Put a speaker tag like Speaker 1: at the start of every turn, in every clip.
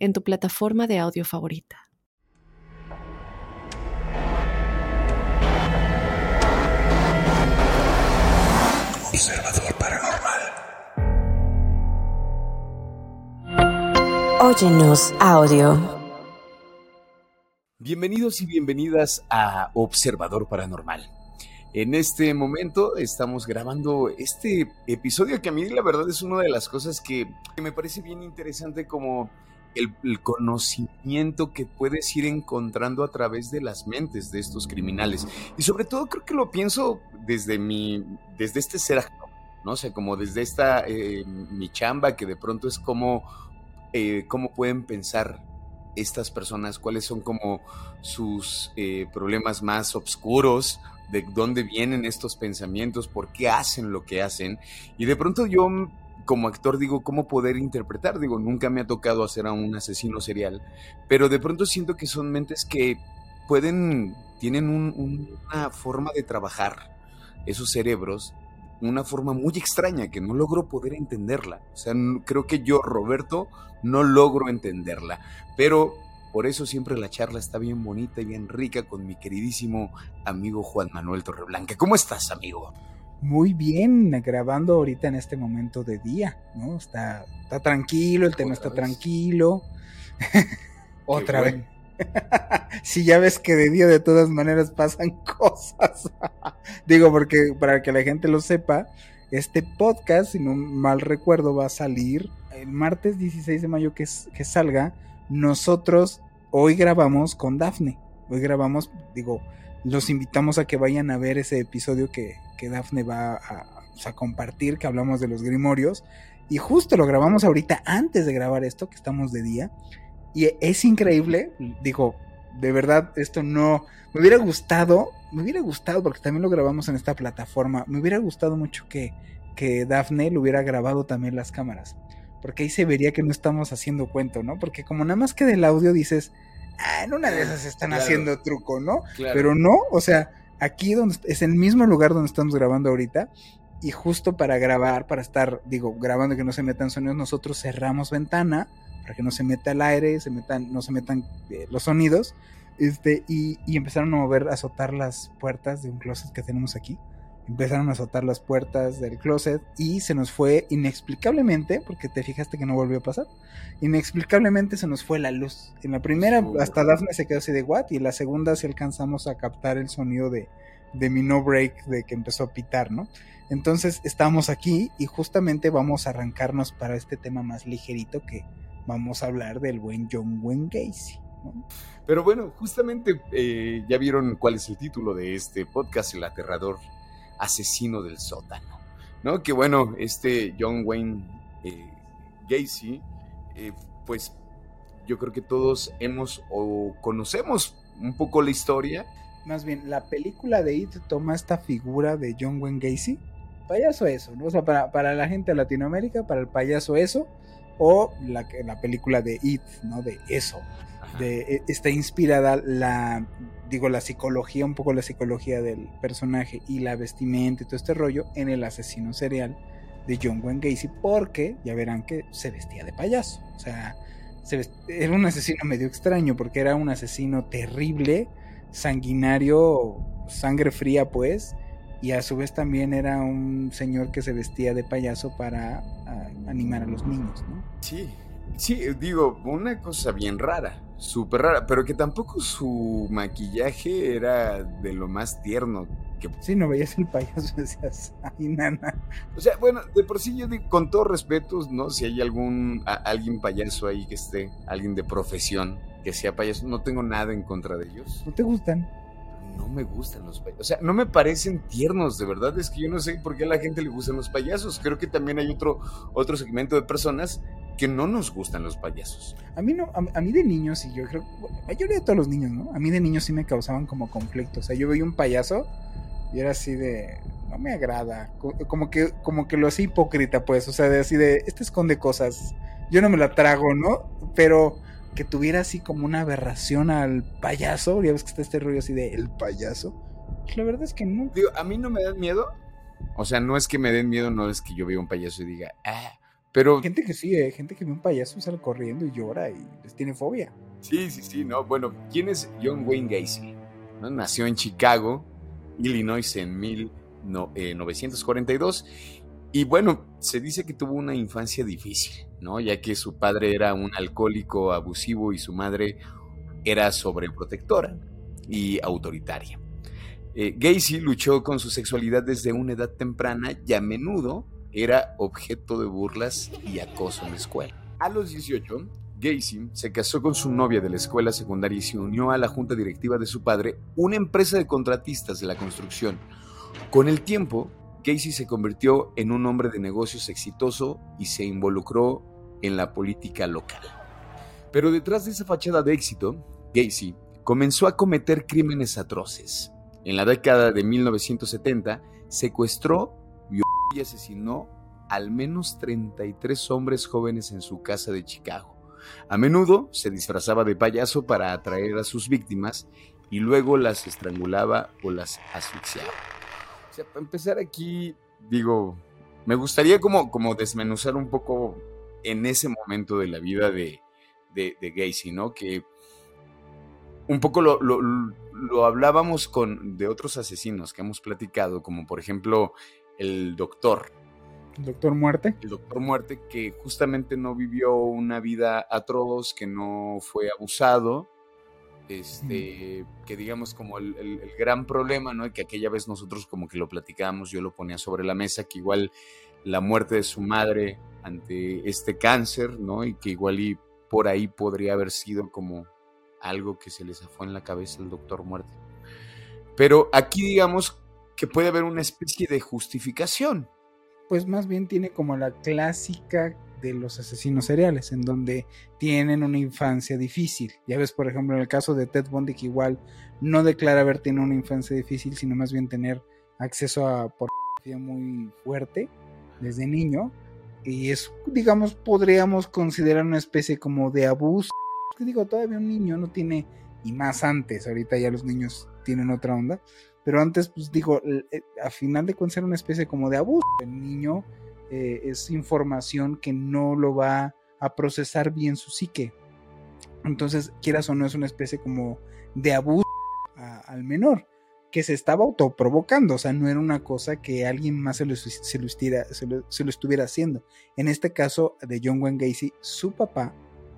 Speaker 1: en tu plataforma de audio favorita.
Speaker 2: Observador Paranormal.
Speaker 3: Óyenos audio.
Speaker 2: Bienvenidos y bienvenidas a Observador Paranormal. En este momento estamos grabando este episodio que a mí la verdad es una de las cosas que, que me parece bien interesante como el, conocimiento que puedes ir encontrando a través de las mentes de estos criminales. Y sobre todo creo que lo pienso desde mi, desde este ser no sé, como desde esta, eh, mi chamba, que de pronto es como, eh, cómo pueden pensar estas personas, cuáles son como sus eh, problemas más oscuros, de dónde vienen estos pensamientos, por qué hacen lo que hacen. Y de pronto yo como actor digo, ¿cómo poder interpretar? Digo, nunca me ha tocado hacer a un asesino serial, pero de pronto siento que son mentes que pueden, tienen un, una forma de trabajar esos cerebros, una forma muy extraña que no logro poder entenderla. O sea, creo que yo, Roberto, no logro entenderla, pero por eso siempre la charla está bien bonita y bien rica con mi queridísimo amigo Juan Manuel Torreblanca. ¿Cómo estás, amigo?
Speaker 4: Muy bien grabando ahorita en este momento de día, ¿no? Está, está tranquilo, el tema está tranquilo. Otra vez. si ya ves que de día de todas maneras pasan cosas. Digo, porque para que la gente lo sepa, este podcast, si no mal recuerdo, va a salir el martes 16 de mayo que, que salga. Nosotros hoy grabamos con Dafne. Hoy grabamos, digo, los invitamos a que vayan a ver ese episodio que, que Dafne va a, a, compartir, que hablamos de los grimorios. Y justo lo grabamos ahorita antes de grabar esto, que estamos de día. Y es increíble, digo, de verdad, esto no... Me hubiera gustado, me hubiera gustado, porque también lo grabamos en esta plataforma, me hubiera gustado mucho que, que Dafne lo hubiera grabado también las cámaras. Porque ahí se vería que no estamos haciendo cuento, ¿no? Porque como nada más que del audio dices, ah, en una de esas están claro. haciendo truco, ¿no? Claro. Pero no, o sea, aquí donde es el mismo lugar donde estamos grabando ahorita. Y justo para grabar, para estar, digo, grabando que no se metan sonidos, nosotros cerramos ventana para que no se meta el aire, se metan, no se metan eh, los sonidos. Este, y, y, empezaron a mover, a azotar las puertas de un closet que tenemos aquí. Empezaron a azotar las puertas del closet y se nos fue inexplicablemente, porque te fijaste que no volvió a pasar, inexplicablemente se nos fue la luz. En la primera, hasta Daphne se quedó así de what, y en la segunda sí alcanzamos a captar el sonido de, de mi no break, de que empezó a pitar, ¿no? Entonces estamos aquí y justamente vamos a arrancarnos para este tema más ligerito que vamos a hablar del buen John Wayne Gacy. ¿no?
Speaker 2: Pero bueno, justamente eh, ya vieron cuál es el título de este podcast, El Aterrador Asesino del Sótano, ¿no? Que bueno, este John Wayne eh, Gacy, eh, pues yo creo que todos hemos o conocemos un poco la historia.
Speaker 4: Más bien, la película de It toma esta figura de John Wayne Gacy, payaso eso, ¿no? O sea, para, para la gente de Latinoamérica, para el payaso eso, o la, la película de It, ¿no? De eso. De, está inspirada la, digo, la psicología, un poco la psicología del personaje y la vestimenta y todo este rollo en el asesino serial de John Wayne Gacy, porque ya verán que se vestía de payaso. O sea, se vestía, era un asesino medio extraño, porque era un asesino terrible, sanguinario, sangre fría, pues, y a su vez también era un señor que se vestía de payaso para a, animar a los niños, ¿no?
Speaker 2: Sí, sí, digo, una cosa bien rara, súper rara, pero que tampoco su maquillaje era de lo más tierno. Que...
Speaker 4: Sí, no veías el payaso decías, ay, nana.
Speaker 2: O sea, bueno, de por sí yo digo, con todos respetos, ¿no? Si hay algún, a, alguien payaso ahí que esté, alguien de profesión que sea payaso, no tengo nada en contra de ellos.
Speaker 4: ¿No te gustan?
Speaker 2: No me gustan los payasos. O sea, no me parecen tiernos, de verdad. Es que yo no sé por qué a la gente le gustan los payasos. Creo que también hay otro, otro segmento de personas que no nos gustan los payasos.
Speaker 4: A mí no, a, mí de niños, y yo creo, mayoría de todos los niños, ¿no? A mí de niños sí me causaban como conflicto. O sea, yo veía un payaso y era así de, no me agrada. Como que, como que lo hace hipócrita, pues. O sea, de así de, este esconde cosas. Yo no me la trago, ¿no? Pero que tuviera así como una aberración al payaso. Ya ves que está este rollo así de el payaso. La verdad es que no.
Speaker 2: Digo, a mí no me dan miedo. O sea, no es que me den miedo, no es que yo vea un payaso y diga, ah, pero.
Speaker 4: Gente que sí, ¿eh? gente que ve un payaso y sale corriendo y llora y les tiene fobia.
Speaker 2: Sí, sí, sí, no. Bueno, ¿quién es John Wayne Gacy? Nació en Chicago, Illinois, en 1942. Y bueno, se dice que tuvo una infancia difícil, ¿no? Ya que su padre era un alcohólico abusivo y su madre era sobreprotectora y autoritaria. Eh, Gacy luchó con su sexualidad desde una edad temprana y a menudo era objeto de burlas y acoso en la escuela. A los 18, Gacy se casó con su novia de la escuela secundaria y se unió a la junta directiva de su padre, una empresa de contratistas de la construcción. Con el tiempo, Gacy se convirtió en un hombre de negocios exitoso y se involucró en la política local. Pero detrás de esa fachada de éxito, Gacy comenzó a cometer crímenes atroces. En la década de 1970, secuestró, violó y asesinó al menos 33 hombres jóvenes en su casa de Chicago. A menudo se disfrazaba de payaso para atraer a sus víctimas y luego las estrangulaba o las asfixiaba. O sea, para empezar aquí, digo, me gustaría como, como desmenuzar un poco en ese momento de la vida de, de, Gacy, ¿no? Que un poco lo, lo, hablábamos con de otros asesinos que hemos platicado, como por ejemplo el doctor.
Speaker 4: ¿El doctor Muerte?
Speaker 2: El doctor Muerte, que justamente no vivió una vida atroz, que no fue abusado, este, que digamos como el, gran problema, ¿no? Que aquella vez nosotros como que lo platicábamos, yo lo ponía sobre la mesa, que igual la muerte de su madre ante este cáncer, ¿no? Y que igual y por ahí podría haber sido como algo que se le zafó en la cabeza al doctor muerte. Pero aquí digamos que puede haber una especie de justificación.
Speaker 4: Pues más bien tiene como la clásica de los asesinos seriales, en donde tienen una infancia difícil. Ya ves, por ejemplo, en el caso de Ted Bundy, que igual no declara haber tenido una infancia difícil, sino más bien tener acceso a pornografía muy fuerte desde niño. Y es, digamos, podríamos considerar una especie como de abuso. Que digo, todavía un niño no tiene, y más antes, ahorita ya los niños tienen otra onda, pero antes, pues digo, eh, a final de cuentas era una especie como de abuso. El niño eh, es información que no lo va a procesar bien su psique. Entonces, quieras o no, es una especie como de abuso al menor que se estaba autoprovocando, o sea, no era una cosa que alguien más se lo, estuviera, se lo, estuviera haciendo. En este caso de John Wayne Gacy, su papá,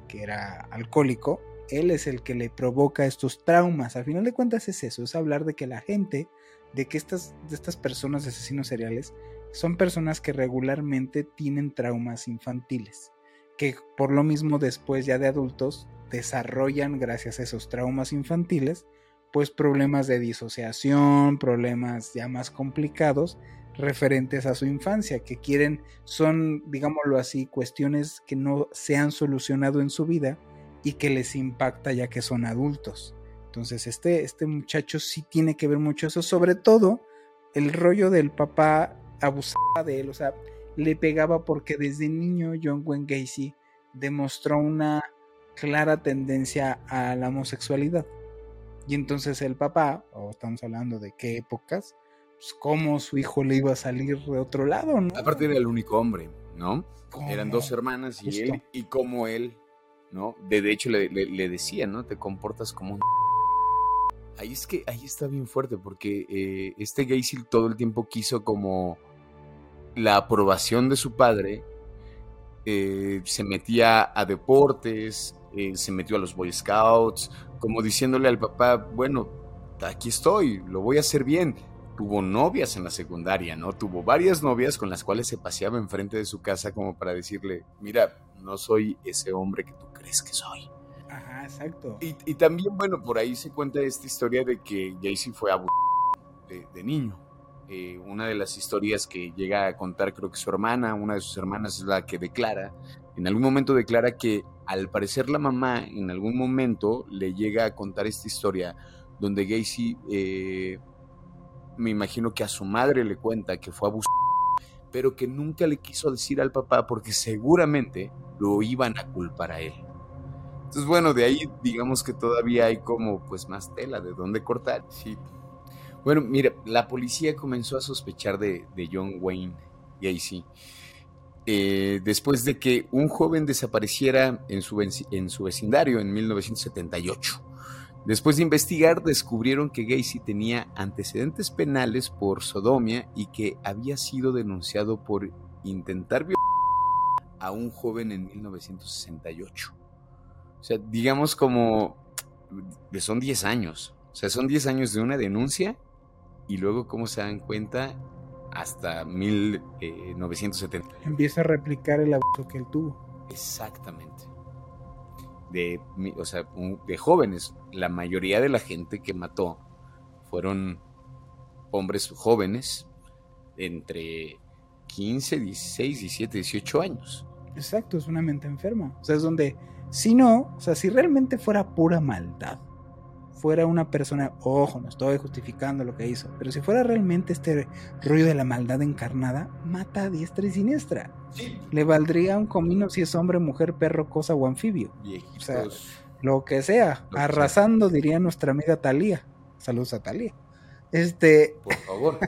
Speaker 4: que era alcohólico, él es el que le provoca estos traumas. Al final de cuentas es eso, es hablar de que la gente, de que estas, de estas personas asesinos seriales, son personas que regularmente tienen traumas infantiles, que por lo mismo después ya de adultos desarrollan gracias a esos traumas infantiles, pues problemas de disociación, problemas ya más complicados referentes a su infancia, que quieren, son, digámoslo así, cuestiones que no se han solucionado en su vida y que les impacta ya que son adultos. Entonces, este, este muchacho sí tiene que ver mucho eso, sobre todo el rollo del papá abusaba de él, o sea, le pegaba porque desde niño John Wayne Gacy demostró una clara tendencia a la homosexualidad. Y entonces el papá, o estamos hablando de qué épocas, pues cómo su hijo le iba a salir de otro lado, ¿no?
Speaker 2: Aparte era el único hombre, ¿no? Eran dos hermanas y él, y como él, ¿no? De, hecho le, decía, ¿no? Te comportas como un... Ahí es que, ahí está bien fuerte, porque eh, este Gacy todo el tiempo quiso como la aprobación de su padre, eh, se metía a deportes, eh, se metió a los Boy Scouts, como diciéndole al papá, bueno, aquí estoy, lo voy a hacer bien. Tuvo novias en la secundaria, ¿no? Tuvo varias novias con las cuales se paseaba enfrente de su casa como para decirle, mira, no soy ese hombre que tú crees que soy.
Speaker 4: Ajá, exacto.
Speaker 2: Y, también, bueno, por ahí se cuenta esta historia de que Jaycee fue abusado de niño. Eh, una de las historias que llega a contar creo que su hermana, una de sus hermanas es la que declara En algún momento declara que al parecer la mamá en algún momento le llega a contar esta historia donde Gacy, eh, me imagino que a su madre le cuenta que fue abusado, pero que nunca le quiso decir al papá porque seguramente lo iban a culpar a él. Entonces, bueno, de ahí digamos que todavía hay como pues más tela de dónde cortar. Sí. Bueno, mira, la policía comenzó a sospechar de, de John Wayne Gacy eh, después de que un joven desapareciera en su, en su vecindario en 1978. Después de investigar, descubrieron que Gacy tenía antecedentes penales por sodomia y que había sido denunciado por intentar violar a un joven en 1968. O sea, digamos como son 10 años. O sea, son 10 años de una denuncia y luego, ¿cómo se dan cuenta? hasta 1970.
Speaker 4: Empieza a replicar el abuso que él tuvo.
Speaker 2: Exactamente. De, o sea, de jóvenes. La mayoría de la gente que mató fueron hombres jóvenes entre 15, 16, 17, 18 años.
Speaker 4: Exacto, es una mente enferma. O sea, es donde, si no, o sea, si realmente fuera pura maldad, fuera una persona, ojo, no estoy justificando lo que hizo, pero si fuera realmente este rollo de la maldad encarnada, mata a diestra y siniestra. Le valdría un comino si es hombre, mujer, perro, cosa o anfibio. o sea, lo que sea, arrasando, diría nuestra amiga Talía. Saludos a Talía. Este.
Speaker 2: Por favor.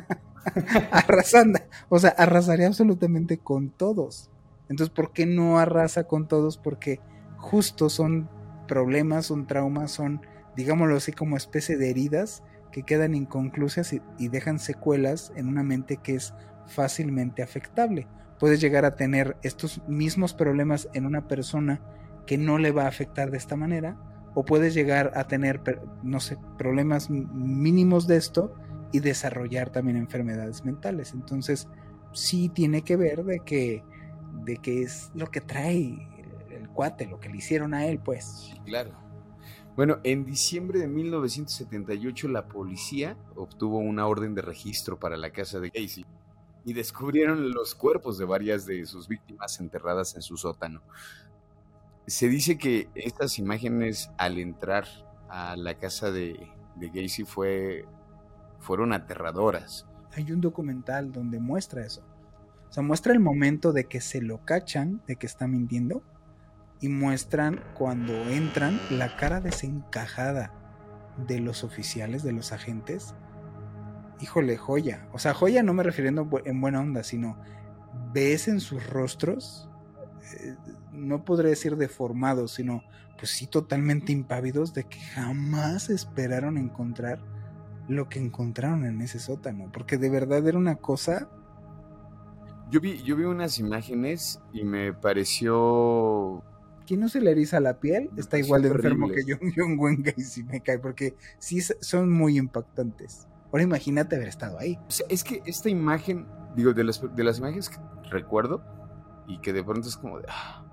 Speaker 4: arrasando. O sea, arrasaría absolutamente con todos. Entonces, ¿por qué no arrasa con todos? Porque justo son problemas, son traumas, son digámoslo así, como especie de heridas que quedan inconclusas y, dejan secuelas en una mente que es fácilmente afectable. Puedes llegar a tener estos mismos problemas en una persona que no le va a afectar de esta manera, o puedes llegar a tener, no sé, problemas mínimos de esto y desarrollar también enfermedades mentales. Entonces, sí tiene que ver de que, de que es lo que trae el, cuate, lo que le hicieron a él, pues.
Speaker 2: claro. Bueno, en diciembre de 1978 la policía obtuvo una orden de registro para la casa de Casey y descubrieron los cuerpos de varias de sus víctimas enterradas en su sótano. Se dice que estas imágenes al entrar a la casa de, de Gacy fue, fueron aterradoras.
Speaker 4: Hay un documental donde muestra eso. O sea, muestra el momento de que se lo cachan, de que está mintiendo, y muestran cuando entran la cara desencajada de los oficiales, de los agentes. Híjole, joya. O sea, joya no me refiriendo en buena onda, sino ves en sus rostros, eh, no podré decir deformados, sino pues sí totalmente impávidos de que jamás esperaron encontrar lo que encontraron en ese sótano, porque de verdad era una cosa
Speaker 2: yo vi, yo vi unas imágenes y me pareció
Speaker 4: quien no se le eriza la piel está igual de enfermo que John, John y si me cae, porque sí son muy impactantes. Ahora imagínate haber estado ahí.
Speaker 2: es que esta imagen, digo, de las, de las imágenes que recuerdo y que de pronto es como de... Ah,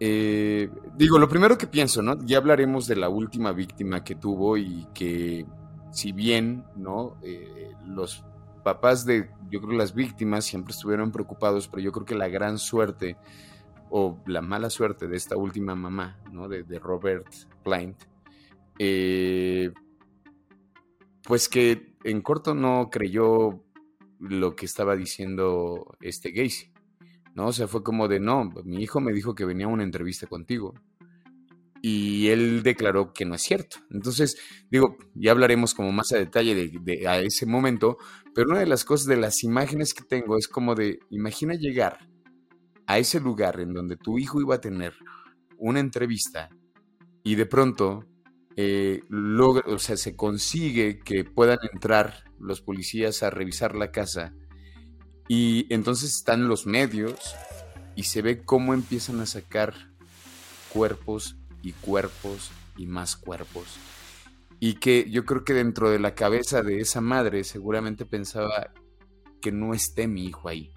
Speaker 2: eh, digo, lo primero que pienso, ¿no? Ya hablaremos de la última víctima que tuvo y que si bien, ¿no? Eh, los papás de, yo creo, las víctimas siempre estuvieron preocupados, pero yo creo que la gran suerte o la mala suerte de esta última mamá, ¿no? De, Robert Plant, eh, pues que en corto no creyó lo que estaba diciendo este Gacy, ¿no? O sea, fue como de, no, mi hijo me dijo que venía a una entrevista contigo. Y él declaró que no es cierto. Entonces, digo, ya hablaremos como más a detalle de, de, a ese momento, pero una de las cosas de las imágenes que tengo es como de, imagina llegar a ese lugar en donde tu hijo iba a tener una entrevista y de pronto eh, o sea, se consigue que puedan entrar los policías a revisar la casa y entonces están los medios y se ve cómo empiezan a sacar cuerpos y cuerpos y más cuerpos. Y que yo creo que dentro de la cabeza de esa madre seguramente pensaba que no esté mi hijo ahí.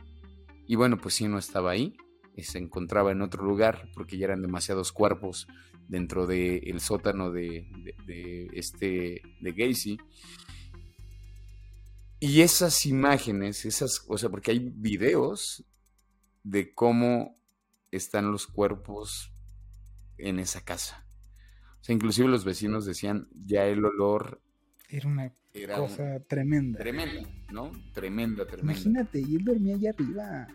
Speaker 2: Y bueno, pues sí, no estaba ahí, se encontraba en otro lugar porque ya eran demasiados cuerpos dentro del sótano de, este de Gacy. Y esas imágenes, esas, o sea, porque hay videos de cómo están los cuerpos en esa casa. O sea, inclusive los vecinos decían, ya el olor...
Speaker 4: Era una cosa tremenda.
Speaker 2: Tremenda, ¿no? Tremenda, tremenda.
Speaker 4: Imagínate, y él dormía allá arriba.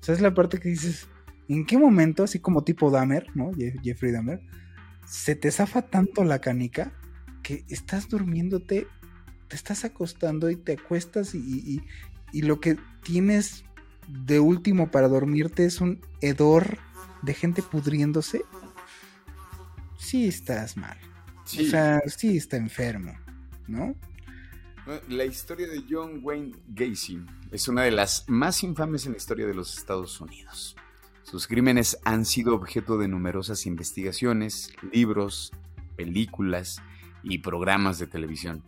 Speaker 4: O sea, es la parte que dices, ¿en qué momento, así como tipo Dahmer, ¿no? Jeffrey Dahmer, se te zafa tanto la canica que estás durmiéndote, te estás acostando y te acuestas y, y lo que tienes de último para dormirte es un hedor de gente pudriéndose, sí estás mal. O sea, sí está enfermo, ¿no?
Speaker 2: La historia de John Wayne Gacy es una de las más infames en la historia de los Estados Unidos. Sus crímenes han sido objeto de numerosas investigaciones, libros, películas y programas de televisión.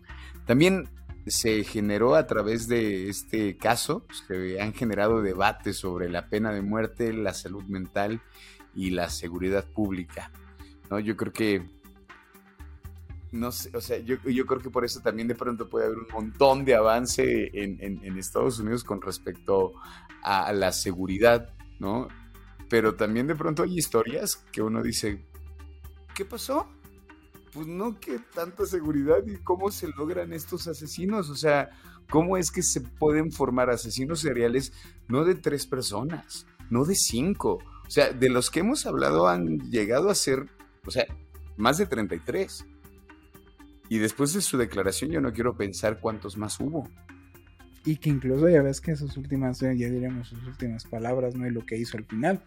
Speaker 2: También se generó a través de este caso, se han generado debates sobre la pena de muerte, la salud mental y la seguridad pública. ¿no? Yo creo que no sé, o sea, yo, creo que por eso también de pronto puede haber un montón de avance en, Estados Unidos con respecto a la seguridad, ¿no? Pero también de pronto hay historias que uno dice, ¿qué pasó? pues no que tanta seguridad y cómo se logran estos asesinos, o sea, cómo es que se pueden formar asesinos seriales no de tres personas, no de cinco, o sea, de los que hemos hablado han llegado a ser, o sea, más de 33. Y después de su declaración yo no quiero pensar cuántos más hubo.
Speaker 4: Y que incluso ya ves que sus últimas, ya diremos sus últimas palabras, ¿no? Y lo que hizo al final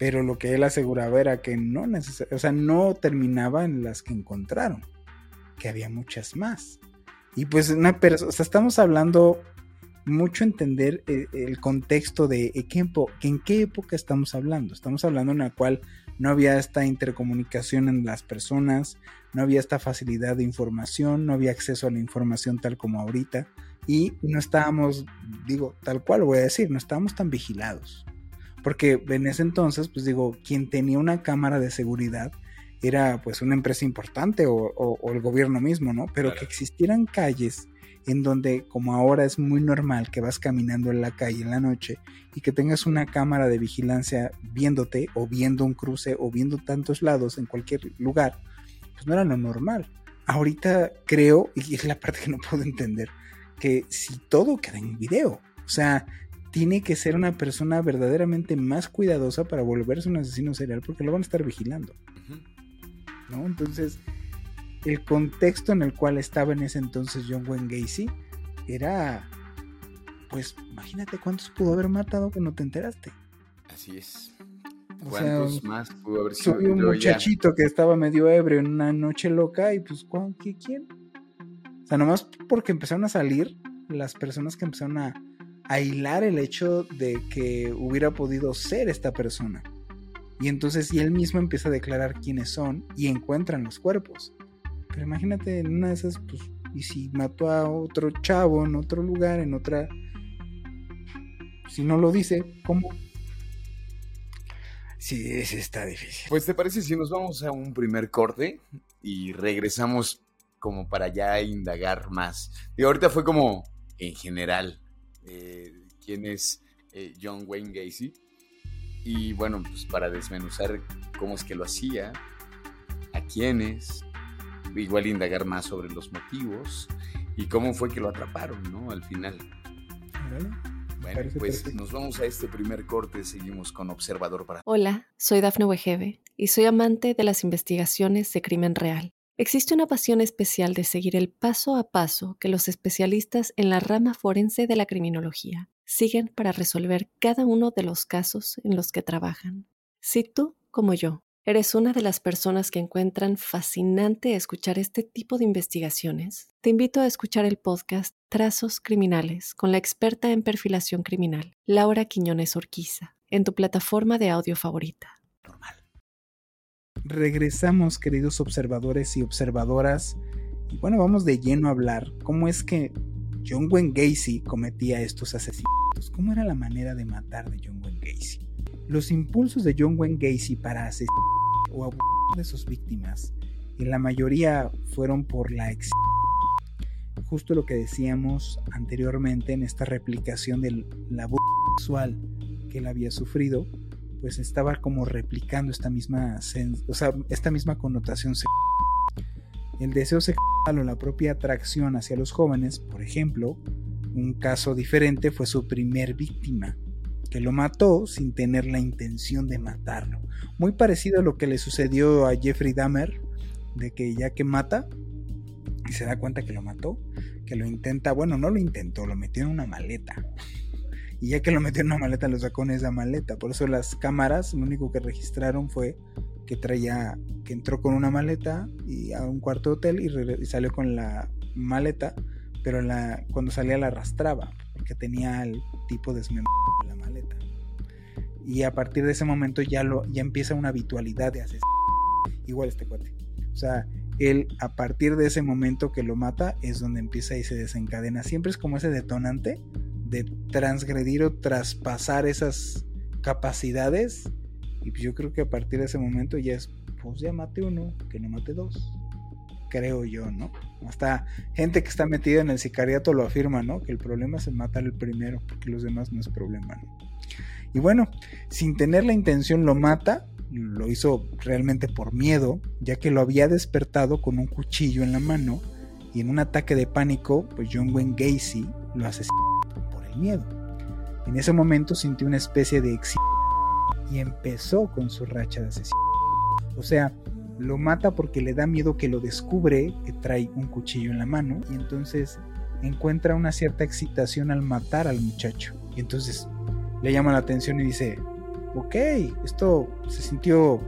Speaker 4: pero lo que él aseguraba era que no o sea, no terminaba en las que encontraron, que había muchas más. Y pues una persona, o sea, estamos hablando mucho entender eh, el, contexto de eh, en qué época estamos hablando. Estamos hablando en la cual no había esta intercomunicación en las personas, no había esta facilidad de información, no había acceso a la información tal como ahorita y no estábamos, digo, tal cual voy a decir, no estábamos tan vigilados. Porque en ese entonces, pues digo, quien tenía una cámara de seguridad era pues una empresa importante o, el gobierno mismo, ¿no? Pero que existieran calles en donde como ahora es muy normal que vas caminando en la calle en la noche y que tengas una cámara de vigilancia viéndote o viendo un cruce o viendo tantos lados en cualquier lugar, pues no era lo normal. Ahorita creo, y es la parte que no puedo entender, que si todo queda en video, o sea, tiene que ser una persona verdaderamente más cuidadosa para volverse un asesino serial porque lo van a estar vigilando. ¿No? Entonces, el contexto en el cual estaba en ese entonces John Wayne Gacy era, pues, imagínate cuántos pudo haber matado que no te enteraste.
Speaker 2: Así es. ¿Cuántos más pudo haber sido?
Speaker 4: un muchachito que estaba medio ebrio en una noche loca y pues, ¿quién? O sea, nomás porque empezaron a salir las personas que empezaron a a hilar el hecho de que hubiera podido ser esta persona. Y entonces y él mismo empieza a declarar quiénes son y encuentran los cuerpos. Pero imagínate en una de esas, pues, y si mató a otro chavo en otro lugar, en otra... Si no lo dice, ¿cómo? Sí, ese está difícil.
Speaker 2: Pues te parece si nos vamos a un primer corte y regresamos como para ya indagar más. Y ahorita fue como en general eh, quién es eh, John Wayne Gacy. Y bueno, pues para desmenuzar cómo es que lo hacía, a quiénes, igual indagar más sobre los motivos y cómo fue que lo atraparon, ¿no? Al final. Bueno, pues nos vamos a este primer corte, seguimos con Observador para...
Speaker 1: Hola, soy Dafne Wegebe y soy amante de las investigaciones de crimen real. Existe una pasión especial de seguir el paso a paso que los especialistas en la rama forense de la criminología siguen para resolver cada uno de los casos en los que trabajan. Si tú, como yo, eres una de las personas que encuentran fascinante escuchar este tipo de investigaciones, te invito a escuchar el podcast Trazos Criminales con la experta en perfilación criminal, Laura Quiñones Orquiza, en tu plataforma de audio favorita.
Speaker 4: Regresamos, queridos observadores y observadoras, y bueno, vamos de lleno a hablar cómo es que John Wayne Gacy cometía estos asesinatos. ¿Cómo era la manera de matar de John Wayne Gacy? Los impulsos de John Wayne Gacy para asesinar o abusar de sus víctimas, en la mayoría fueron por la ex justo lo que decíamos anteriormente en esta replicación del abuso sexual que él había sufrido, pues estaba como replicando esta misma, o sea, esta misma connotación El deseo sexual o la propia atracción hacia los jóvenes, por ejemplo, un caso diferente fue su primer víctima, que lo mató sin tener la intención de matarlo. Muy parecido a lo que le sucedió a Jeffrey Dahmer, de que ya que mata y se da cuenta que lo mató, que lo intenta, bueno, no lo intentó, lo metió en una maleta. Y ya que lo metió en una maleta, lo sacó en esa maleta. Por eso las cámaras, lo único que registraron fue que traía, que entró con una maleta y a un cuarto de hotel y, salió con la maleta, pero la, cuando salía la arrastraba, porque tenía el tipo de en la. Y a partir de ese momento ya, lo, ya empieza una habitualidad de hacer igual este cuate. O sea, él a partir de ese momento que lo mata es donde empieza y se desencadena. Siempre es como ese detonante de transgredir o traspasar esas capacidades. Y pues yo creo que a partir de ese momento ya es, pues ya mate uno, que no mate dos. Creo yo, ¿no? Hasta gente que está metida en el sicariato lo afirma, ¿no? Que el problema es el matar el primero, porque los demás no es problema, ¿no? Y bueno, sin tener la intención lo mata, lo hizo realmente por miedo, ya que lo había despertado con un cuchillo en la mano y en un ataque de pánico, pues John Wayne Gacy lo asesinó miedo. En ese momento sintió una especie de éxito y empezó con su racha de asesinato. O sea, lo mata porque le da miedo que lo descubre, que trae un cuchillo en la mano, y entonces encuentra una cierta excitación al matar al muchacho. Y entonces le llama la atención y dice, ok, esto se sintió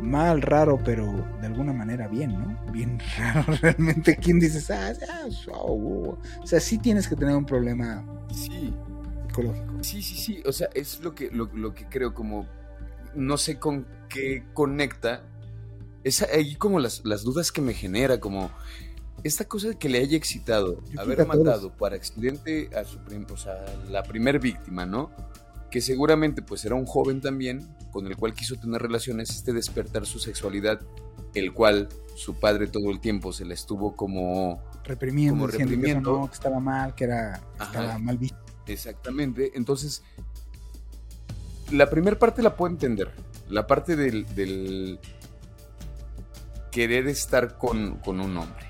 Speaker 4: mal, raro, pero de alguna manera bien, ¿no? Bien raro realmente. ¿Quién dices, ah, ah o sea, sí tienes que tener un problema
Speaker 2: Sí.
Speaker 4: Psicológico.
Speaker 2: Sí, sí, sí. O sea, es lo que, lo, que creo, como. No sé con qué conecta. Es ahí como las, las dudas que me genera, como esta cosa que le haya excitado, haber matado por accidente a su o sea, la primer víctima, ¿no? Que seguramente pues era un joven también, con el cual quiso tener relaciones, este despertar su sexualidad, el cual su padre todo el tiempo se la estuvo como
Speaker 4: reprimiendo, diciendo Que, estaba mal, que era estaba mal visto.
Speaker 2: Exactamente. Entonces, la primera parte la puedo entender. La parte del, querer estar con, con, un hombre.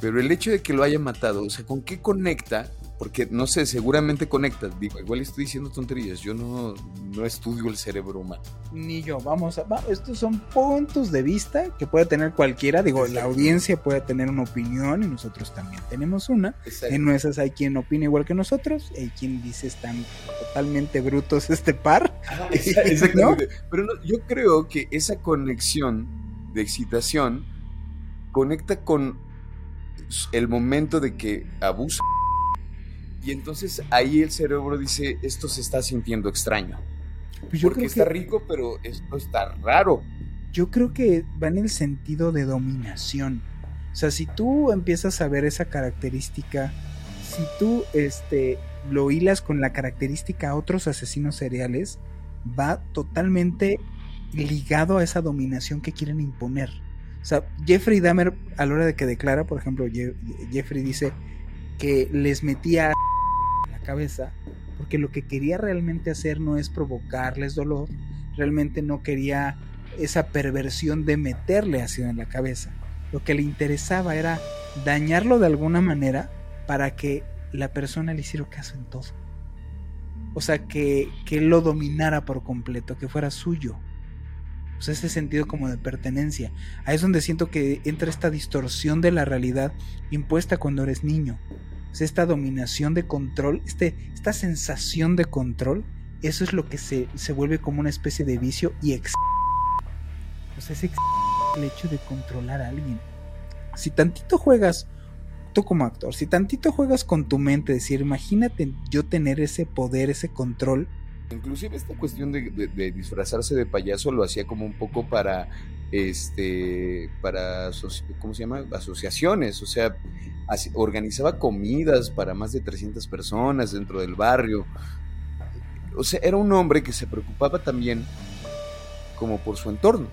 Speaker 2: Pero el hecho de que lo haya matado, o sea, ¿con qué conecta porque no sé, seguramente conecta. Digo, igual estoy diciendo tonterías. Yo no, no estudio el cerebro humano.
Speaker 4: Ni yo. Vamos a. estos son puntos de vista que puede tener cualquiera. Digo, la audiencia puede tener una opinión y nosotros también tenemos una. En nuestras hay quien opina igual que nosotros. Hay quien dice están totalmente brutos este par.
Speaker 2: exactamente. Pero yo creo que esa conexión de excitación conecta con el momento de que abusa y entonces ahí el cerebro dice, esto se está sintiendo extraño. Pues porque está rico, pero esto está raro.
Speaker 4: Yo creo que va en el sentido de dominación. O sea, si tú empiezas a ver esa característica, si tú este, lo hilas con la característica a otros asesinos seriales, va totalmente ligado a esa dominación que quieren imponer. O sea, Jeffrey Dahmer, a la hora de que declara, por ejemplo, Jeffrey dice que les metía cabeza, porque lo que quería realmente hacer no es provocarles dolor, realmente no quería esa perversión de meterle ácido en la cabeza. Lo que le interesaba era dañarlo de alguna manera para que la persona le hiciera caso en todo. O sea, que, que él lo dominara por completo, que fuera suyo. O sea, ese sentido como de pertenencia. Ahí es donde siento que entra esta distorsión de la realidad impuesta cuando eres niño esta dominación de control, este, esta sensación de control, eso es lo que se, vuelve como una especie de vicio y ex... O sea, es el hecho de controlar a alguien. Si tantito juegas, tú como actor, si tantito juegas con tu mente, decir, imagínate yo tener ese poder, ese control,
Speaker 2: Inclusive esta cuestión de, disfrazarse de payaso lo hacía como un poco para, este, para, ¿cómo se llama? Asociaciones, o sea, organizaba comidas para más de 300 personas dentro del barrio. O sea, era un hombre que se preocupaba también como por su entorno.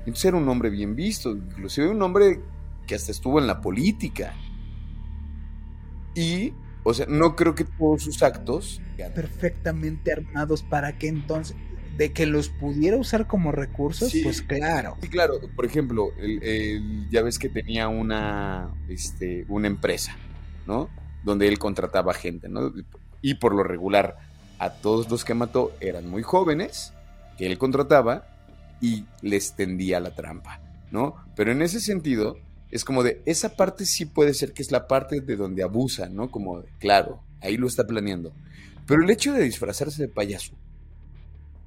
Speaker 2: Entonces era un hombre bien visto, inclusive un hombre que hasta estuvo en la política. Y o sea, no creo que todos sus actos
Speaker 4: perfectamente armados para que entonces de que los pudiera usar como recursos, pues claro.
Speaker 2: Sí, claro. Por ejemplo, ya ves que tenía una, este, una empresa, ¿no? Donde él contrataba gente, ¿no? Y por lo regular, a todos los que mató eran muy jóvenes, que él contrataba y les tendía la trampa, ¿no? Pero en ese sentido, es como de, esa parte sí puede ser que es la parte de donde abusa, ¿no? Como, claro, ahí lo está planeando. Pero el hecho de disfrazarse de payaso,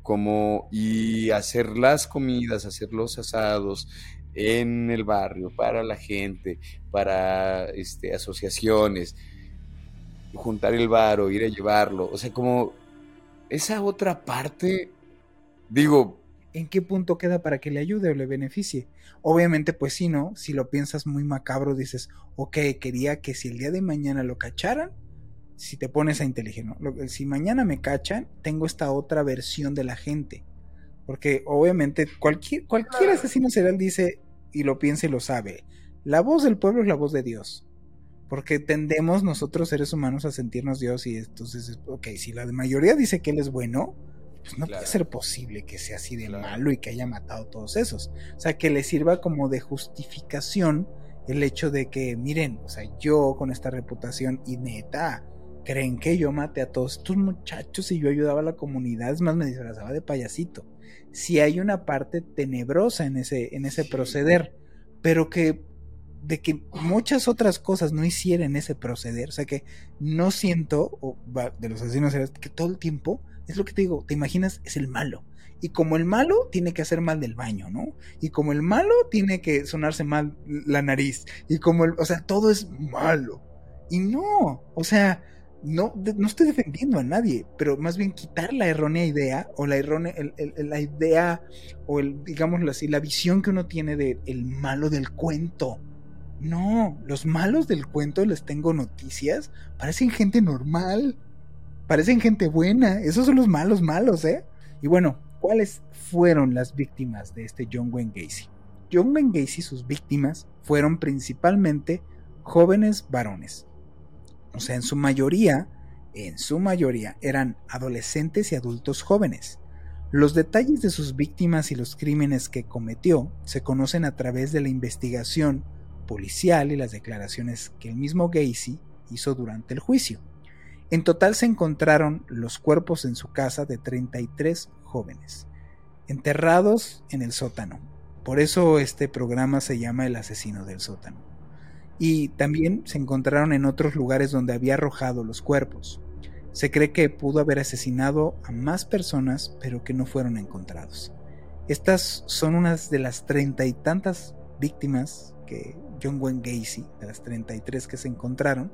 Speaker 2: como y hacer las comidas, hacer los asados en el barrio para la gente, para este, asociaciones, juntar el varo, ir a llevarlo, o sea, como esa otra parte, digo,
Speaker 4: ¿en qué punto queda para que le ayude o le beneficie? Obviamente, pues si no, si lo piensas muy macabro, dices, ok, quería que si el día de mañana lo cacharan, si te pones a inteligente, si mañana me cachan, tengo esta otra versión de la gente. Porque obviamente cualquier, cualquier asesino serial dice y lo piensa y lo sabe. La voz del pueblo es la voz de Dios. Porque tendemos nosotros seres humanos a sentirnos Dios y entonces, ok, si la mayoría dice que Él es bueno, pues no puede ser posible que sea así de malo y que haya matado todos esos. O sea, que le sirva como de justificación el hecho de que, miren, o sea, yo con esta reputación y neta, creen que yo maté a todos estos muchachos y yo ayudaba a la comunidad, es más, me disfrazaba de payasito. Si hay una parte tenebrosa en ese, en ese proceder, pero que de que muchas otras cosas no hicieran ese proceder, o sea que no siento, o, de los asesinos que todo el tiempo, es lo que te digo, te imaginas, es el malo. Y como el malo tiene que hacer mal del baño, ¿no? Y como el malo tiene que sonarse mal la nariz. Y como el, o sea, todo es malo. Y no, o sea, no, no estoy defendiendo a nadie, pero más bien quitar la errónea idea o la errónea, la idea o el, digámoslo así, la visión que uno tiene del el malo del cuento. No, los malos del cuento les tengo noticias, parecen gente normal, parecen gente buena, esos son los malos malos, ¿eh? Y bueno, ¿cuáles fueron las víctimas de este John Wayne Gacy? John Wayne Gacy y sus víctimas fueron principalmente jóvenes varones o sea, en su mayoría, en su mayoría eran adolescentes y adultos jóvenes. Los detalles de sus víctimas y los crímenes que cometió se conocen a través de la investigación policial y las declaraciones que el mismo Gacy hizo durante el juicio. En total se encontraron los cuerpos en su casa de 33 jóvenes, enterrados en el sótano. Por eso este programa se llama El asesino del sótano y también se encontraron en otros lugares donde había arrojado los cuerpos. Se cree que pudo haber asesinado a más personas, pero que no fueron encontrados. Estas son unas de las treinta y tantas víctimas que John Wayne Gacy, de las 33 que se encontraron,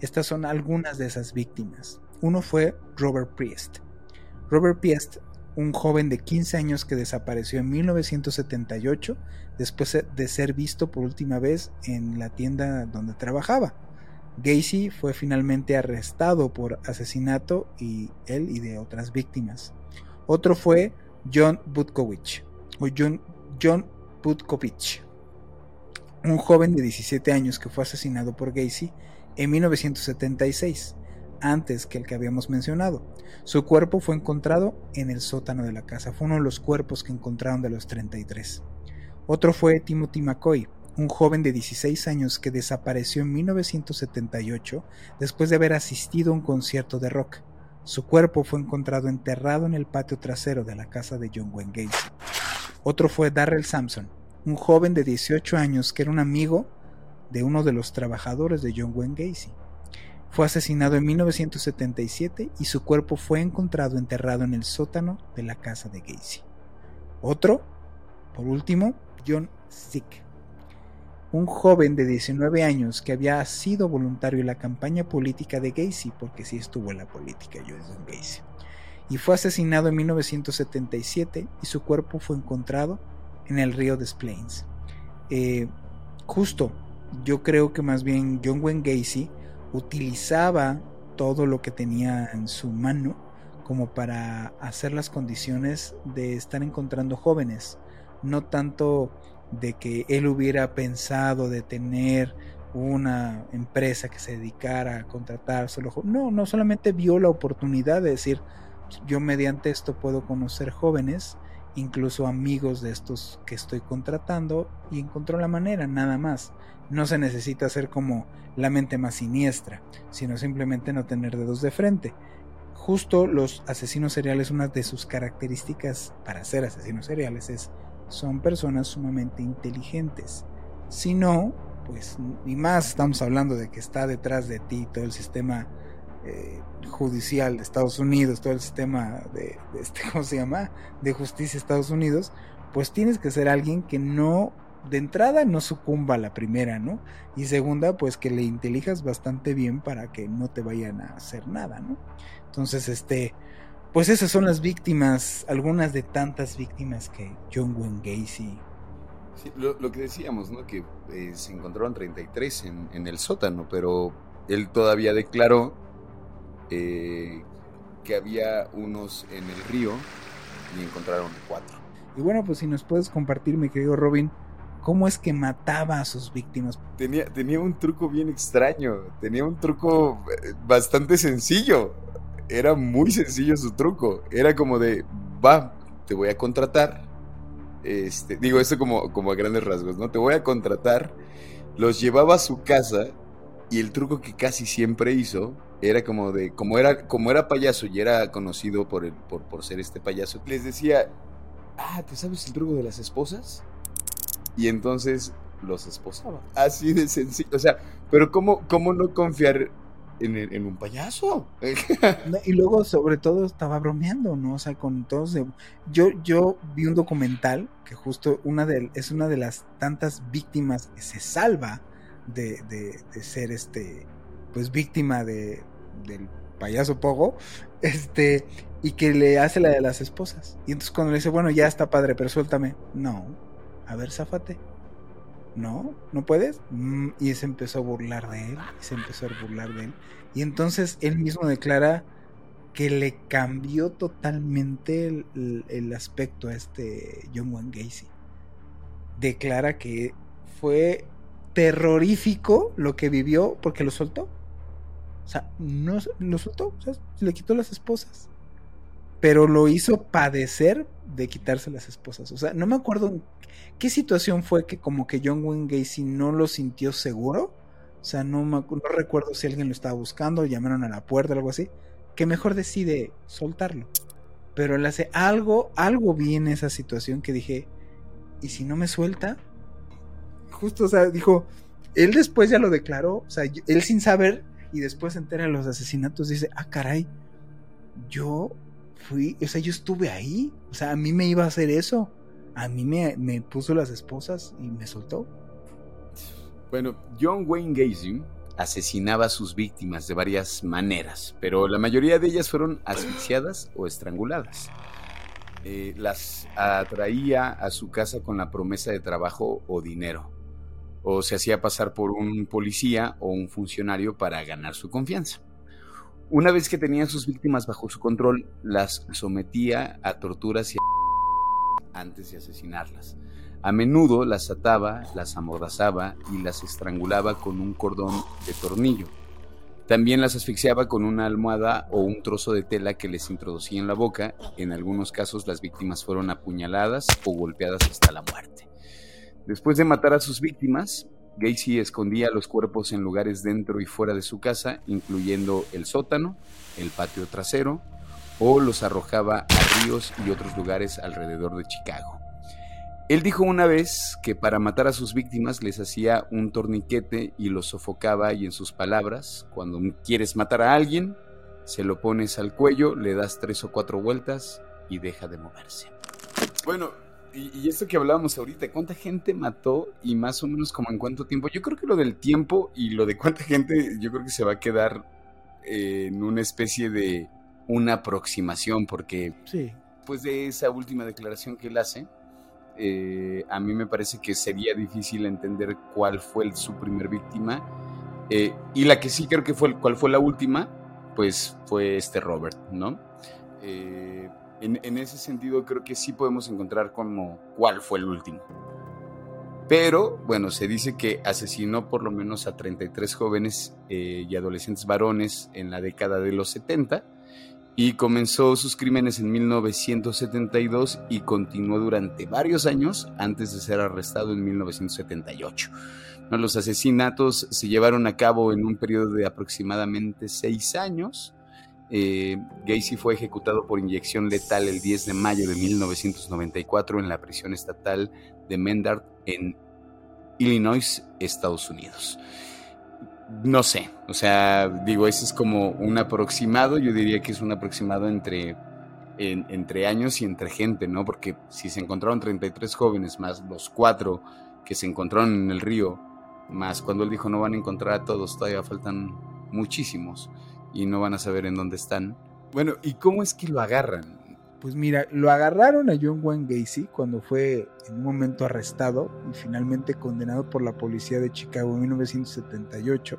Speaker 4: estas son algunas de esas víctimas. Uno fue Robert Priest. Robert Priest un joven de 15 años que desapareció en 1978 después de ser visto por última vez en la tienda donde trabajaba. Gacy fue finalmente arrestado por asesinato y él y de otras víctimas. Otro fue John Butkovich o John, John Butkovich, un joven de 17 años que fue asesinado por Gacy en 1976 antes que el que habíamos mencionado. Su cuerpo fue encontrado en el sótano de la casa. Fue uno de los cuerpos que encontraron de los 33. Otro fue Timothy McCoy, un joven de 16 años que desapareció en 1978 después de haber asistido a un concierto de rock. Su cuerpo fue encontrado enterrado en el patio trasero de la casa de John Wayne Gacy. Otro fue Darrell Sampson, un joven de 18 años que era un amigo de uno de los trabajadores de John Wayne Gacy. Fue asesinado en 1977 y su cuerpo fue encontrado enterrado en el sótano de la casa de Gacy. Otro, por último, John Zick, un joven de 19 años que había sido voluntario en la campaña política de Gacy, porque sí estuvo en la política John Gacy, y fue asesinado en 1977 y su cuerpo fue encontrado en el río Des Plaines. Eh, justo, yo creo que más bien John Wayne Gacy utilizaba todo lo que tenía en su mano como para hacer las condiciones de estar encontrando jóvenes, no tanto de que él hubiera pensado de tener una empresa que se dedicara a contratar solo no, no solamente vio la oportunidad de decir yo mediante esto puedo conocer jóvenes, incluso amigos de estos que estoy contratando y encontró la manera, nada más. No se necesita ser como la mente más siniestra, sino simplemente no tener dedos de frente. Justo los asesinos seriales, una de sus características para ser asesinos seriales es son personas sumamente inteligentes. Si no, pues, y más estamos hablando de que está detrás de ti todo el sistema eh, judicial de Estados Unidos, todo el sistema de, este, ¿cómo se llama? De justicia de Estados Unidos, pues tienes que ser alguien que no, de entrada no sucumba a la primera, ¿no? Y segunda, pues que le intelijas bastante bien para que no te vayan a hacer nada, ¿no? Entonces, este, pues esas son las víctimas, algunas de tantas víctimas que John Wayne Gacy.
Speaker 2: Sí, lo, que decíamos, ¿no? Que eh, se encontraron 33 en, en el sótano, pero él todavía declaró eh, que había unos en el río y encontraron cuatro.
Speaker 4: Y bueno, pues si nos puedes compartir, mi querido Robin, cómo es que mataba a sus víctimas.
Speaker 2: Tenía, tenía un truco bien extraño, tenía un truco eh, bastante sencillo. Era muy sencillo su truco. Era como de, va, te voy a contratar. Este, digo esto como, como a grandes rasgos, ¿no? Te voy a contratar. Los llevaba a su casa y el truco que casi siempre hizo era como de, como era, como era payaso y era conocido por, el, por, por ser este payaso, les decía, ah, ¿te sabes el truco de las esposas? Y entonces los esposaba. Así de sencillo. O sea, pero ¿cómo, cómo no confiar en, un payaso.
Speaker 4: y luego, sobre todo, estaba bromeando, ¿no? O sea, con todos. Yo, yo vi un documental que justo una de, es una de las tantas víctimas que se salva de, de, de ser este pues víctima de, del payaso Pogo, este, y que le hace la de las esposas. Y entonces cuando le dice, bueno, ya está padre, pero suéltame. No, a ver, zafate. No, no puedes. Mm, y se empezó a burlar de él, y se empezó a burlar de él. Y entonces él mismo declara que le cambió totalmente el, el aspecto a este John Wayne Gacy. Declara que fue terrorífico lo que vivió porque lo soltó. O sea, no lo soltó, o sea, le quitó las esposas. Pero lo hizo padecer de quitarse las esposas. O sea, no me acuerdo qué situación fue que como que John Wayne Gacy no lo sintió seguro. O sea, no, recuerdo si alguien lo estaba buscando, llamaron a la puerta o algo así. Que mejor decide soltarlo. Pero él hace algo, algo vi en esa situación que dije, ¿y si no me suelta? Justo, o sea, dijo, él después ya lo declaró, o sea, él sin saber y después se entera de los asesinatos, dice, ah, caray, yo fui, o sea, yo estuve ahí, o sea, a mí me iba a hacer eso, a mí me, me puso las esposas y me soltó.
Speaker 2: Bueno, John Wayne Gacy asesinaba a sus víctimas de varias maneras, pero la mayoría de ellas fueron asfixiadas o estranguladas. Eh, las atraía a su casa con la promesa de trabajo o dinero o se hacía pasar por un policía o un funcionario para ganar su confianza. Una vez que tenía a sus víctimas bajo su control, las sometía a torturas y antes de asesinarlas. A menudo las ataba, las amordazaba y las estrangulaba con un cordón de tornillo. También las asfixiaba con una almohada o un trozo de tela que les introducía en la boca. En algunos casos las víctimas fueron apuñaladas o golpeadas hasta la muerte. Después de matar a sus víctimas, Gacy escondía los cuerpos en lugares dentro y fuera de su casa, incluyendo el sótano, el patio trasero, o los arrojaba a ríos y otros lugares alrededor de Chicago. Él dijo una vez que para matar a sus víctimas les hacía un torniquete y los sofocaba y en sus palabras, cuando quieres matar a alguien, se lo pones al cuello, le das tres o cuatro vueltas y deja de moverse. Bueno, y, esto que hablábamos ahorita, ¿cuánta gente mató y más o menos como en cuánto tiempo? Yo creo que lo del tiempo y lo de cuánta gente, yo creo que se va a quedar eh, en una especie de una aproximación, porque
Speaker 4: sí.
Speaker 2: después de esa última declaración que él hace, eh, a mí me parece que sería difícil entender cuál fue su primer víctima. Eh, y la que sí creo que fue cuál fue la última, pues fue este Robert, ¿no? Eh, en, ese sentido creo que sí podemos encontrar como cuál fue el último. Pero bueno, se dice que asesinó por lo menos a 33 jóvenes eh, y adolescentes varones en la década de los 70 y comenzó sus crímenes en 1972 y continuó durante varios años antes de ser arrestado en 1978. Los asesinatos se llevaron a cabo en un periodo de aproximadamente seis años. Eh, Gacy fue ejecutado por inyección letal el 10 de mayo de 1994 en la prisión estatal de Mendard en Illinois, Estados Unidos. No sé, o sea, digo, ese es como un aproximado, yo diría que es un aproximado entre, entre años y entre gente, ¿no? Porque si se encontraron 33 jóvenes más los cuatro que se encontraron en el río, más cuando él dijo no van a encontrar a todos, todavía faltan muchísimos y no van a saber en dónde están. Bueno, ¿y cómo es que lo agarran?
Speaker 4: Pues mira, lo agarraron a John Wayne Gacy cuando fue en un momento arrestado y finalmente condenado por la policía de Chicago en 1978.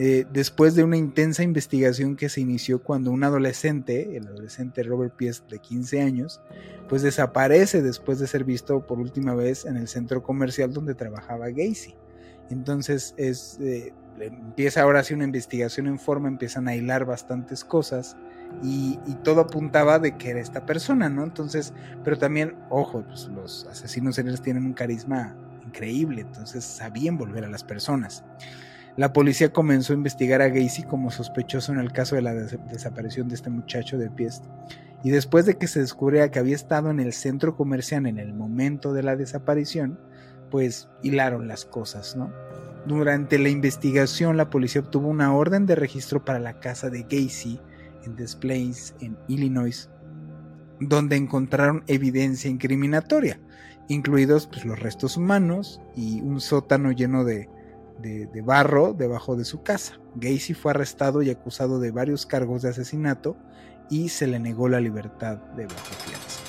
Speaker 4: Eh, después de una intensa investigación que se inició cuando un adolescente, el adolescente Robert Pierce de 15 años, pues desaparece después de ser visto por última vez en el centro comercial donde trabajaba Gacy. Entonces es, eh, empieza ahora sí una investigación en forma, empiezan a hilar bastantes cosas y, todo apuntaba de que era esta persona, ¿no? Entonces, pero también, ojo, pues los asesinos seriales tienen un carisma increíble, entonces sabían volver a las personas. La policía comenzó a investigar a Gacy como sospechoso en el caso de la desaparición de este muchacho de Piest. Y después de que se descubriera que había estado en el centro comercial en el momento de la desaparición, pues hilaron las cosas, ¿no? Durante la investigación, la policía obtuvo una orden de registro para la casa de Gacy en Des Plaines, en Illinois, donde encontraron evidencia incriminatoria, incluidos pues, los restos humanos y un sótano lleno de, barro debajo de su casa. Gacy fue arrestado y acusado de varios cargos de asesinato y se le negó la libertad de bajo fianza.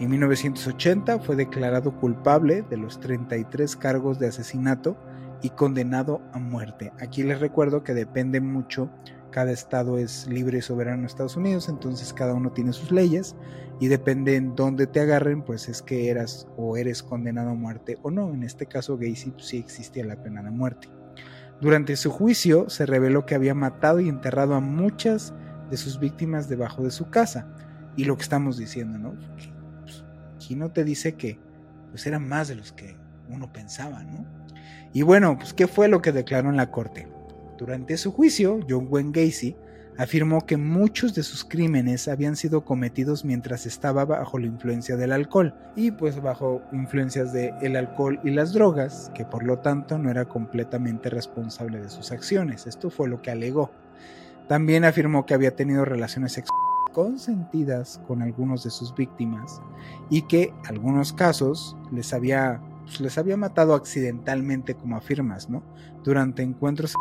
Speaker 4: En 1980 fue declarado culpable de los 33 cargos de asesinato y condenado a muerte. Aquí les recuerdo que depende mucho cada estado es libre y soberano en Estados Unidos, entonces cada uno tiene sus leyes y depende en dónde te agarren, pues es que eras o eres condenado a muerte o no. En este caso Gacy pues, sí existía la pena de muerte. Durante su juicio se reveló que había matado y enterrado a muchas de sus víctimas debajo de su casa. Y lo que estamos diciendo, ¿no? Pues, aquí no te dice que pues eran más de los que uno pensaba, ¿no? Y bueno, pues ¿qué fue lo que declaró en la corte? Durante su juicio, John Wayne Gacy afirmó que muchos de sus crímenes habían sido cometidos mientras estaba bajo la influencia del alcohol y pues bajo influencias del el alcohol y las drogas, que por lo tanto no era completamente responsable de sus acciones. Esto fue lo que alegó. También afirmó que había tenido relaciones sexuales consentidas con algunos de sus víctimas y que algunos casos les había pues, les había matado accidentalmente como afirmas, ¿no? Durante encuentros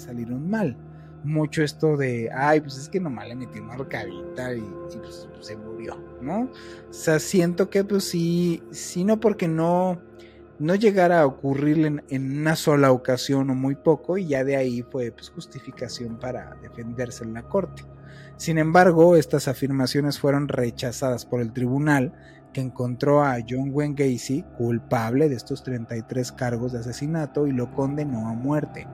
Speaker 4: salieron mal. Mucho esto de, ay, pues es que nomás le metí una arcadita y, pues, se murió, ¿no? O sea, siento que pues sí, sí no porque no, no llegara a ocurrir en, una sola ocasión o muy poco y ya de ahí fue pues, justificación para defenderse en la corte. Sin embargo, estas afirmaciones fueron rechazadas por el tribunal que encontró a John Wayne Gacy culpable de estos 33 cargos de asesinato y lo condenó a muerte.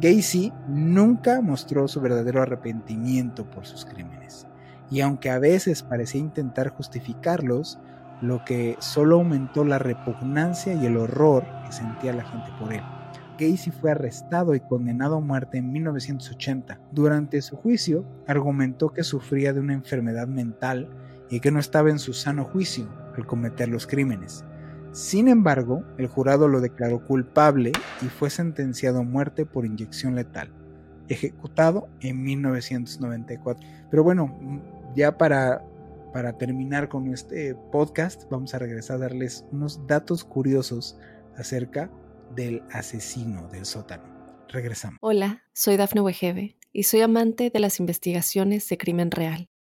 Speaker 4: Gacy nunca mostró su verdadero arrepentimiento por sus crímenes, y aunque a veces parecía intentar justificarlos, lo que solo aumentó la repugnancia y el horror que sentía la gente por él. Gacy fue arrestado y condenado a muerte en 1980. Durante su juicio, argumentó que sufría de una enfermedad mental y que no estaba en su sano juicio al cometer los crímenes. Sin embargo, el jurado lo declaró culpable y fue sentenciado a muerte por inyección letal, ejecutado en 1994. Pero bueno, ya para, para terminar con este podcast, vamos a regresar a darles unos datos curiosos acerca del asesino del sótano. Regresamos.
Speaker 1: Hola, soy Dafne Wegebe y soy amante de las investigaciones de crimen real.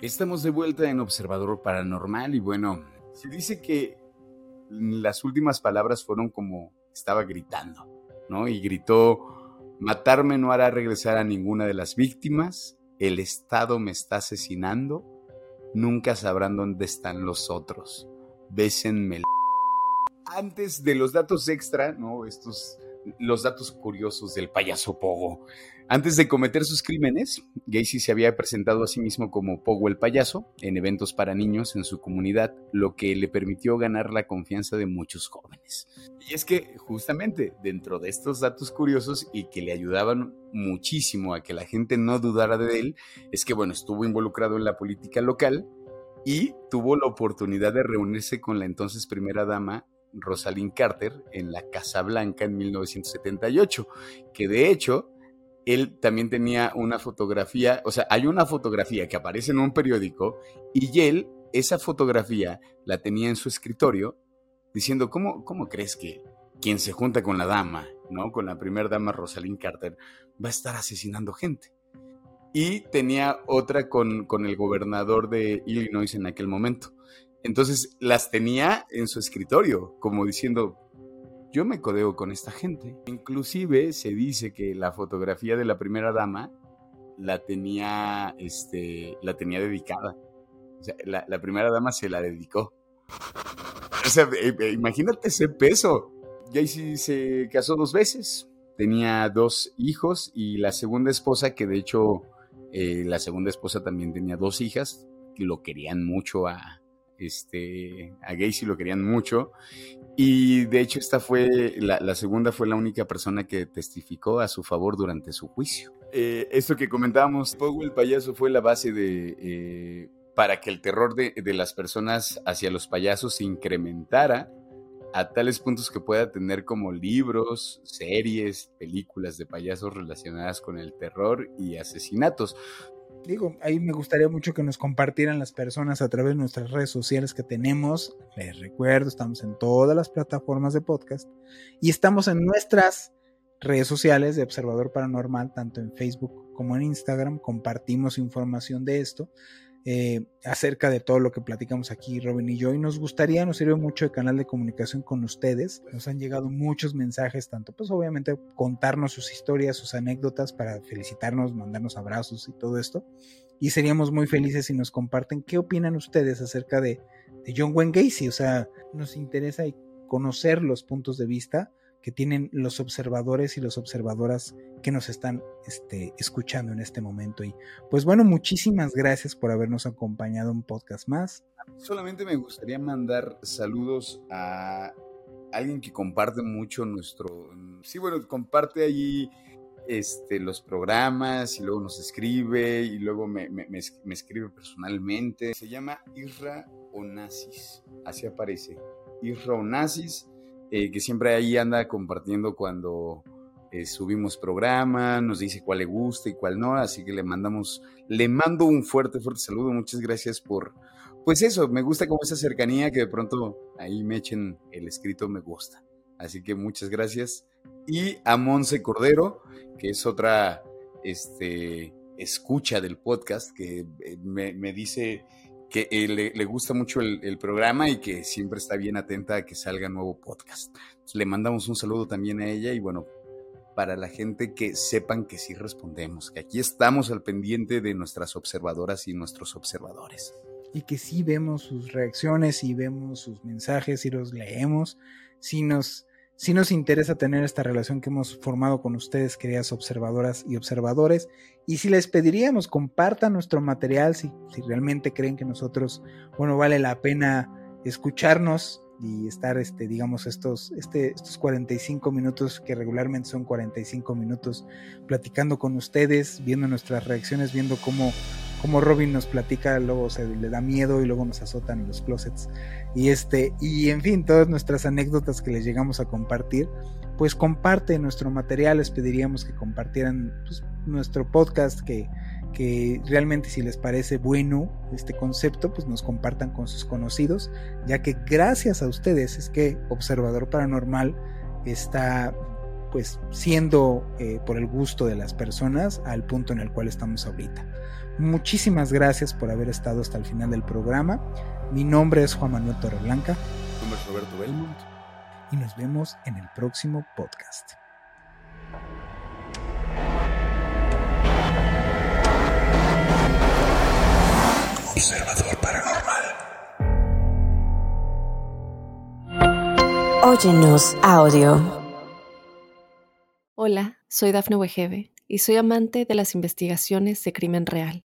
Speaker 2: Estamos de vuelta en Observador Paranormal y bueno, se dice que las últimas palabras fueron como estaba gritando, ¿no? Y gritó, matarme no hará regresar a ninguna de las víctimas, el Estado me está asesinando, nunca sabrán dónde están los otros, bésenme. Antes de los datos extra, ¿no? Estos los datos curiosos del payaso Pogo. Antes de cometer sus crímenes, Gacy se había presentado a sí mismo como Pogo el payaso en eventos para niños en su comunidad, lo que le permitió ganar la confianza de muchos jóvenes. Y es que justamente dentro de estos datos curiosos y que le ayudaban muchísimo a que la gente no dudara de él, es que bueno, estuvo involucrado en la política local y tuvo la oportunidad de reunirse con la entonces primera dama Rosalind Carter en la Casa Blanca en 1978, que de hecho él también tenía una fotografía, o sea, hay una fotografía que aparece en un periódico y él esa fotografía la tenía en su escritorio diciendo, ¿cómo, cómo crees que quien se junta con la dama, ¿no? Con la primera dama Rosalind Carter, va a estar asesinando gente? Y tenía otra con, con el gobernador de Illinois en aquel momento. Entonces las tenía en su escritorio, como diciendo, yo me codeo con esta gente. Inclusive se dice que la fotografía de la primera dama la tenía, este, la tenía dedicada. O sea, la, primera dama se la dedicó. O sea, eh, eh, imagínate ese peso. Jaycee se casó dos veces. Tenía dos hijos y la segunda esposa, que de hecho eh, la segunda esposa también tenía dos hijas, lo querían mucho a, este, a Gacy lo querían mucho. Y de hecho, esta fue, la, segunda fue la única persona que testificó a su favor durante su juicio. Eh, esto que comentábamos, Pogo el payaso fue la base de, eh, para que el terror de, de, las personas hacia los payasos se incrementara a tales puntos que pueda tener como libros, series, películas de payasos relacionadas con el terror y asesinatos
Speaker 4: digo, ahí me gustaría mucho que nos compartieran las personas a través de nuestras redes sociales que tenemos. Les recuerdo, estamos en todas las plataformas de podcast y estamos en nuestras redes sociales de Observador Paranormal, tanto en Facebook como en Instagram. Compartimos información de esto. Eh, acerca de todo lo que platicamos aquí Robin y yo y nos gustaría, nos sirve mucho el canal de comunicación con ustedes, nos han llegado muchos mensajes, tanto pues obviamente contarnos sus historias, sus anécdotas para felicitarnos, mandarnos abrazos y todo esto. Y seríamos muy felices si nos comparten qué opinan ustedes acerca de, de John Wayne Gacy, o sea, nos interesa conocer los puntos de vista que tienen los observadores y las observadoras que nos están este, escuchando en este momento. Y pues bueno, muchísimas gracias por habernos acompañado un podcast más.
Speaker 2: Solamente me gustaría mandar saludos a alguien que comparte mucho nuestro... Sí, bueno, comparte allí este, los programas y luego nos escribe y luego me, me, me escribe personalmente. Se llama Isra Onassis, así aparece. Isra Onassis eh, que siempre ahí anda compartiendo cuando eh, subimos programa, nos dice cuál le gusta y cuál no, así que le mandamos, le mando un fuerte, fuerte saludo, muchas gracias por, pues eso, me gusta como esa cercanía que de pronto ahí me echen el escrito me gusta, así que muchas gracias. Y a Monse Cordero, que es otra, este, escucha del podcast, que eh, me, me dice que eh, le, gusta mucho el, programa y que siempre está bien atenta a que salga nuevo podcast. le mandamos un saludo también a ella y bueno, para la gente que sepan que sí respondemos, que aquí estamos al pendiente de nuestras observadoras y nuestros observadores.
Speaker 4: Y que sí vemos sus reacciones y vemos sus mensajes y los leemos, si nos si nos interesa tener esta relación que hemos formado con ustedes, queridas observadoras y observadores. Y si les pediríamos, compartan nuestro material si, si realmente creen que nosotros, bueno, vale la pena escucharnos y estar, este, digamos, estos, este, estos 45 minutos, que regularmente son 45 minutos, platicando con ustedes, viendo nuestras reacciones, viendo cómo como Robin nos platica, luego se le da miedo y luego nos azotan en los closets. Y este, y en fin, todas nuestras anécdotas que les llegamos a compartir, pues comparte nuestro material, les pediríamos que compartieran pues, nuestro podcast, que, que realmente si les parece bueno este concepto, pues nos compartan con sus conocidos, ya que gracias a ustedes es que Observador Paranormal está pues siendo eh, por el gusto de las personas al punto en el cual estamos ahorita. Muchísimas gracias por haber estado hasta el final del programa. Mi nombre es Juan Manuel Torreblanca.
Speaker 2: Mi nombre es Roberto Belmont.
Speaker 4: Y nos vemos en el próximo podcast.
Speaker 3: Observador Paranormal. Óyenos audio.
Speaker 1: Hola, soy Dafne Wegebe y soy amante de las investigaciones de crimen real.